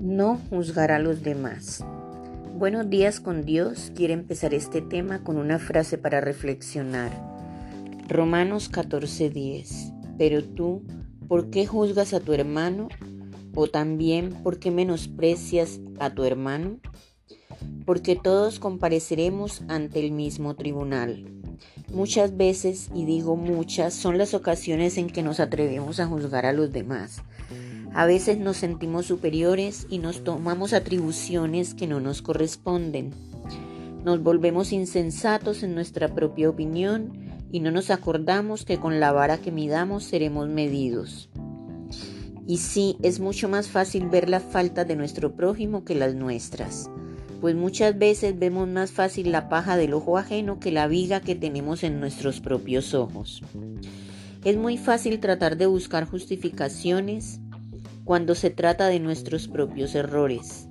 No juzgar a los demás. Buenos días con Dios quiere empezar este tema con una frase para reflexionar. Romanos 14:10. Pero tú, ¿por qué juzgas a tu hermano? ¿O también por qué menosprecias a tu hermano? Porque todos compareceremos ante el mismo tribunal. Muchas veces, y digo muchas, son las ocasiones en que nos atrevemos a juzgar a los demás a veces nos sentimos superiores y nos tomamos atribuciones que no nos corresponden. Nos volvemos insensatos en nuestra propia opinión y no nos acordamos que con la vara que midamos seremos medidos. Y sí, es mucho más fácil ver la falta de nuestro prójimo que las nuestras, pues muchas veces vemos más fácil la paja del ojo ajeno que la viga que tenemos en nuestros propios ojos. Es muy fácil tratar de buscar justificaciones cuando se trata de nuestros propios errores.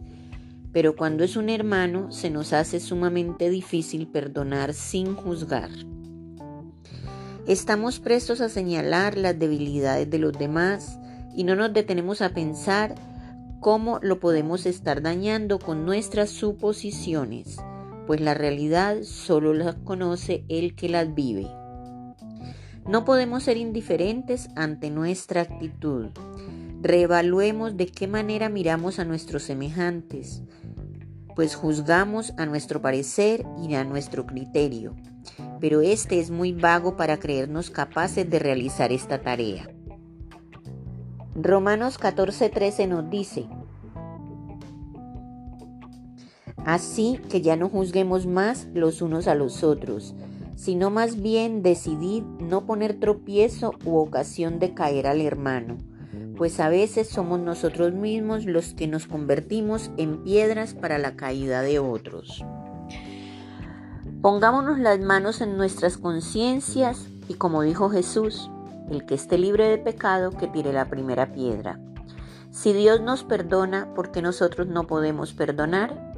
Pero cuando es un hermano se nos hace sumamente difícil perdonar sin juzgar. Estamos prestos a señalar las debilidades de los demás y no nos detenemos a pensar cómo lo podemos estar dañando con nuestras suposiciones, pues la realidad solo la conoce el que las vive. No podemos ser indiferentes ante nuestra actitud. Reevaluemos de qué manera miramos a nuestros semejantes, pues juzgamos a nuestro parecer y a nuestro criterio, pero este es muy vago para creernos capaces de realizar esta tarea. Romanos 14:13 nos dice, Así que ya no juzguemos más los unos a los otros, sino más bien decidid no poner tropiezo u ocasión de caer al hermano pues a veces somos nosotros mismos los que nos convertimos en piedras para la caída de otros. Pongámonos las manos en nuestras conciencias y como dijo Jesús, el que esté libre de pecado que tire la primera piedra. Si Dios nos perdona, ¿por qué nosotros no podemos perdonar?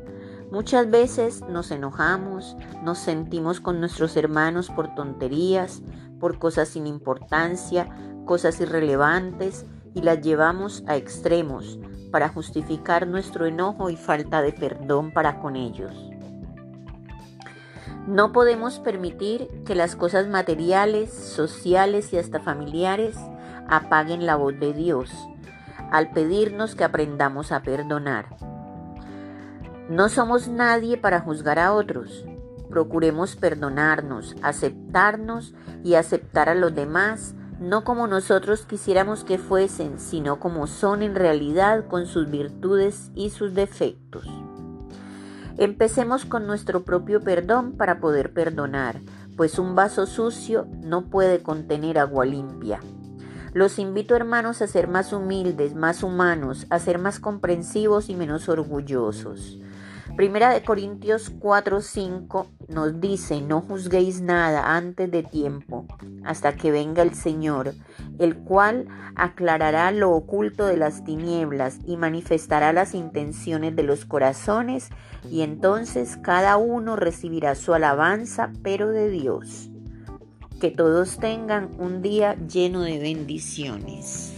Muchas veces nos enojamos, nos sentimos con nuestros hermanos por tonterías, por cosas sin importancia, cosas irrelevantes y las llevamos a extremos para justificar nuestro enojo y falta de perdón para con ellos. No podemos permitir que las cosas materiales, sociales y hasta familiares apaguen la voz de Dios al pedirnos que aprendamos a perdonar. No somos nadie para juzgar a otros. Procuremos perdonarnos, aceptarnos y aceptar a los demás no como nosotros quisiéramos que fuesen, sino como son en realidad con sus virtudes y sus defectos. Empecemos con nuestro propio perdón para poder perdonar, pues un vaso sucio no puede contener agua limpia. Los invito hermanos a ser más humildes, más humanos, a ser más comprensivos y menos orgullosos. Primera de Corintios 4:5 nos dice, no juzguéis nada antes de tiempo, hasta que venga el Señor, el cual aclarará lo oculto de las tinieblas y manifestará las intenciones de los corazones, y entonces cada uno recibirá su alabanza, pero de Dios. Que todos tengan un día lleno de bendiciones.